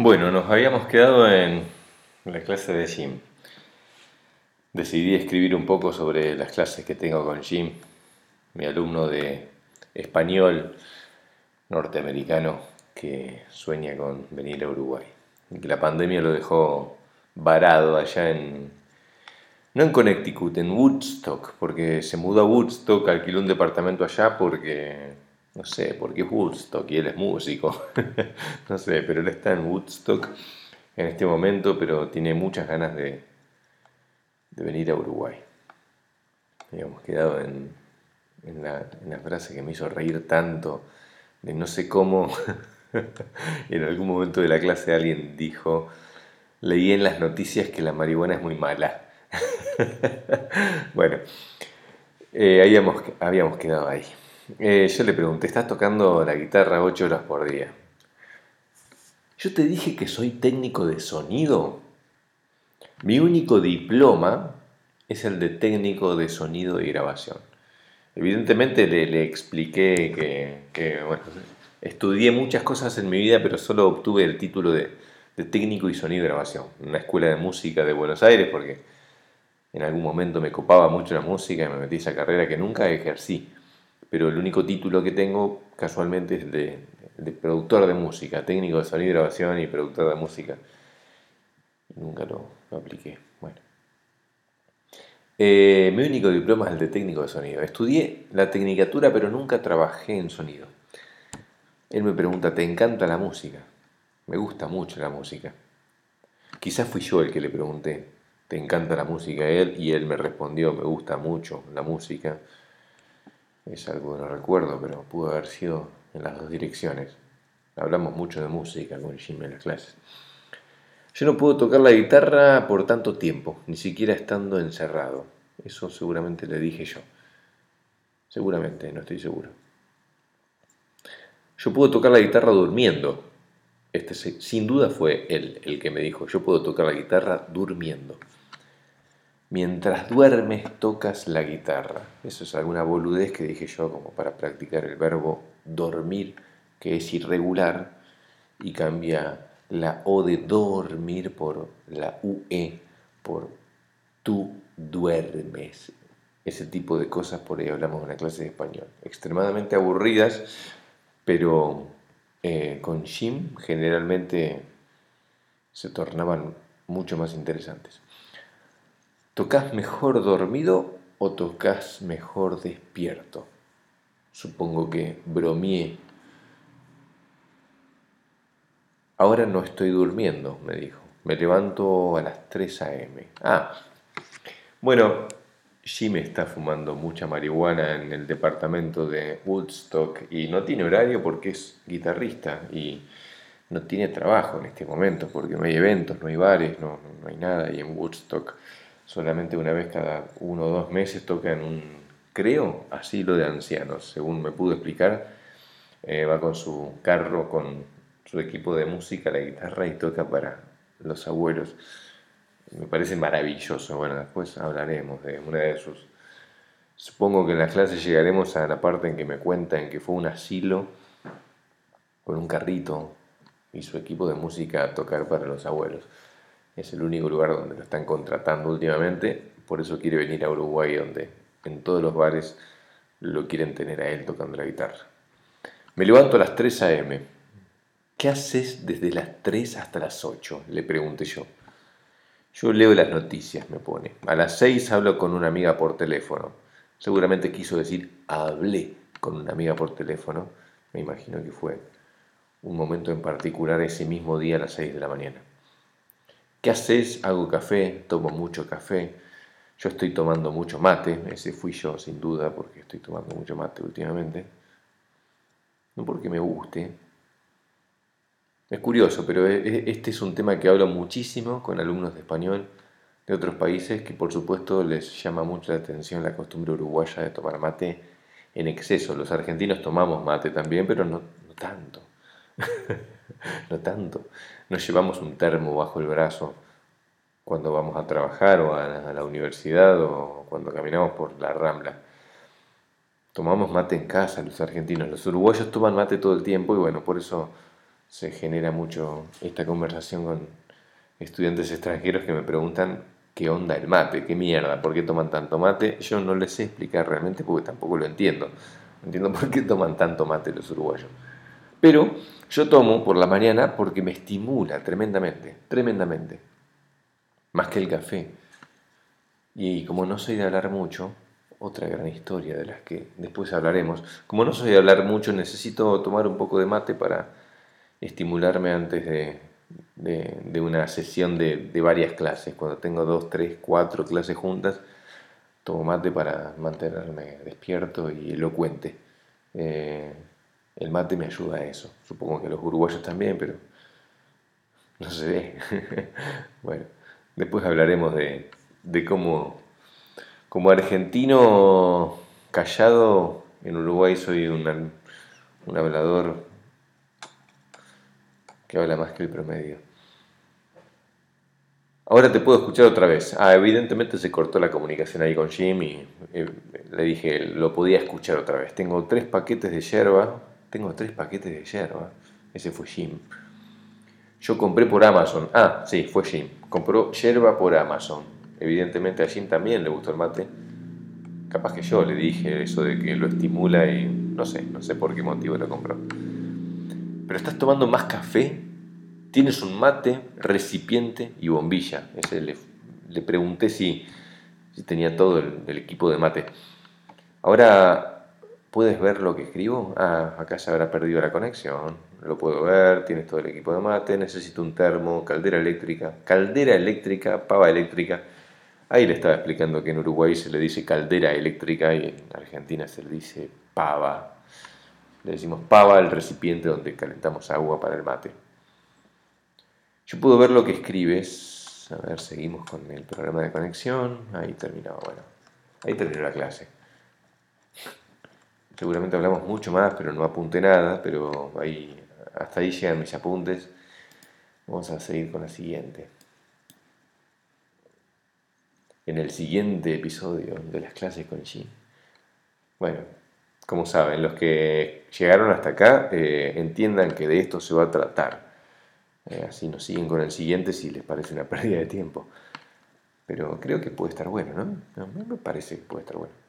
Bueno, nos habíamos quedado en la clase de Jim. Decidí escribir un poco sobre las clases que tengo con Jim, mi alumno de español norteamericano que sueña con venir a Uruguay. La pandemia lo dejó varado allá en, no en Connecticut, en Woodstock, porque se mudó a Woodstock, alquiló un departamento allá porque no sé, porque es Woodstock y él es músico. no sé, pero él está en Woodstock en este momento, pero tiene muchas ganas de, venir a Uruguay. Habíamos quedado en, en la frase que me hizo reír tanto, de no sé cómo, en algún momento de la clase alguien dijo, leí en las noticias que la marihuana es muy mala. bueno, eh, habíamos, habíamos quedado ahí. Eh, yo le pregunté, ¿estás tocando la guitarra 8 horas por día? Yo te dije que soy técnico de sonido. Mi único diploma es el de técnico de sonido y grabación. Evidentemente le, expliqué que, estudié muchas cosas en mi vida, pero solo obtuve el título de, técnico y sonido y grabación. En una escuela de música de Buenos Aires, porque en algún momento me copaba mucho la música y me metí esa carrera que nunca ejercí pero el único título que tengo casualmente es de, de productor de música, técnico de sonido y grabación y productor de música. Nunca lo, apliqué. Bueno. Eh, mi único diploma es el de técnico de sonido. Estudié la tecnicatura, pero nunca trabajé en sonido. Él me pregunta, ¿te encanta la música? Me gusta mucho la música. Quizás fui yo el que le pregunté, ¿te encanta la música a él? Y él me respondió, me gusta mucho la música es algo que no recuerdo, pero pudo haber sido en las dos direcciones. Hablamos mucho de música con Jim en las clases. Yo no puedo tocar la guitarra por tanto tiempo, ni siquiera estando encerrado. Eso seguramente le dije yo. Seguramente, no estoy seguro. Yo puedo tocar la guitarra durmiendo. Este sin duda fue él el que me dijo, yo puedo tocar la guitarra durmiendo. Mientras duermes tocas la guitarra. Eso es alguna boludez que dije yo como para practicar el verbo dormir, que es irregular, y cambia la O de dormir por la UE, por tú duermes. Ese tipo de cosas por ahí hablamos en la clase de español. Extremadamente aburridas, pero eh, con Jim generalmente se tornaban mucho más interesantes. ¿Tocas mejor dormido o tocas mejor despierto? Supongo que bromeé. Ahora no estoy durmiendo, me dijo. Me levanto a las 3 a.m. Ah, bueno, Jim está fumando mucha marihuana en el departamento de Woodstock y no tiene horario porque es guitarrista y no tiene trabajo en este momento porque no hay eventos, no hay bares, no, no hay nada y en Woodstock solamente una vez cada uno o dos meses toca en un, creo, asilo de ancianos, según me pudo explicar. Eh, va con su carro, con su equipo de música, la guitarra y toca para los abuelos. Me parece maravilloso. Bueno, después hablaremos de una de sus... Supongo que en la clase llegaremos a la parte en que me cuentan que fue un asilo con un carrito y su equipo de música a tocar para los abuelos. Es el único lugar donde lo están contratando últimamente, por eso quiere venir a Uruguay, donde en todos los bares lo quieren tener a él tocando la guitarra. Me levanto a las 3 a.m. ¿Qué haces desde las 3 hasta las 8? Le pregunté yo. Yo leo las noticias, me pone. A las 6 hablo con una amiga por teléfono. Seguramente quiso decir hablé con una amiga por teléfono. Me imagino que fue un momento en particular ese mismo día a las 6 de la mañana. ¿Qué haces? Hago café, tomo mucho café. Yo estoy tomando mucho mate, ese fui yo sin duda porque estoy tomando mucho mate últimamente. No porque me guste. Es curioso, pero e, e, este es un tema que hablo muchísimo con alumnos de español de otros países que por supuesto les llama mucho la atención la costumbre uruguaya de tomar mate en exceso. Los argentinos tomamos mate también, pero no, no tanto. no tanto. Nos llevamos un termo bajo el brazo cuando vamos a trabajar o a la, universidad o cuando caminamos por la rambla. Tomamos mate en casa los argentinos. Los uruguayos toman mate todo el tiempo y bueno, por eso se genera mucho esta conversación con estudiantes extranjeros que me preguntan qué onda el mate, qué mierda, por qué toman tanto mate. Yo no les sé explicar realmente porque tampoco lo entiendo. No entiendo por qué toman tanto mate los uruguayos. Pero yo tomo por la mañana porque me estimula tremendamente, tremendamente. Más que el café. Y como no soy de hablar mucho, otra gran historia de las que después hablaremos, como no soy de hablar mucho, necesito tomar un poco de mate para estimularme antes de, una sesión de, varias clases. Cuando tengo dos, tres, cuatro clases juntas, tomo mate para mantenerme despierto y elocuente. Eh, el mate me ayuda a eso. Supongo que los uruguayos también, pero no se ve. bueno, después hablaremos de, de cómo, como argentino callado, en Uruguay soy un, un hablador que habla más que el promedio. Ahora te puedo escuchar otra vez. Ah, evidentemente se cortó la comunicación ahí con Jim y eh, le dije, lo podía escuchar otra vez. Tengo tres paquetes de yerba tengo tres paquetes de yerba. Ese fue Jim. Yo compré por Amazon. Ah, sí, fue Jim. Compró yerba por Amazon. Evidentemente a Jim también le gustó el mate. Capaz que yo le dije eso de que lo estimula y no sé, no sé por qué motivo lo compró. Pero estás tomando más café. Tienes un mate, recipiente y bombilla. Ese le, le pregunté si, si tenía todo el, el equipo de mate. Ahora ¿Puedes ver lo que escribo? Ah, acá se habrá perdido la conexión. Lo puedo ver, tienes todo el equipo de mate, necesito un termo, caldera eléctrica, caldera eléctrica, pava eléctrica. Ahí le estaba explicando que en Uruguay se le dice caldera eléctrica y en Argentina se le dice pava. Le decimos pava al recipiente donde calentamos agua para el mate. Yo puedo ver lo que escribes. A ver, seguimos con el programa de conexión. Ahí terminó, bueno. Ahí terminó la clase. Seguramente hablamos mucho más, pero no apunté nada, pero ahí, hasta ahí llegan mis apuntes. Vamos a seguir con la siguiente. En el siguiente episodio de las clases con Jim. Bueno, como saben, los que llegaron hasta acá eh, entiendan que de esto se va a tratar. Eh, así nos siguen con el siguiente si les parece una pérdida de tiempo. Pero creo que puede estar bueno, ¿no? Me parece que puede estar bueno.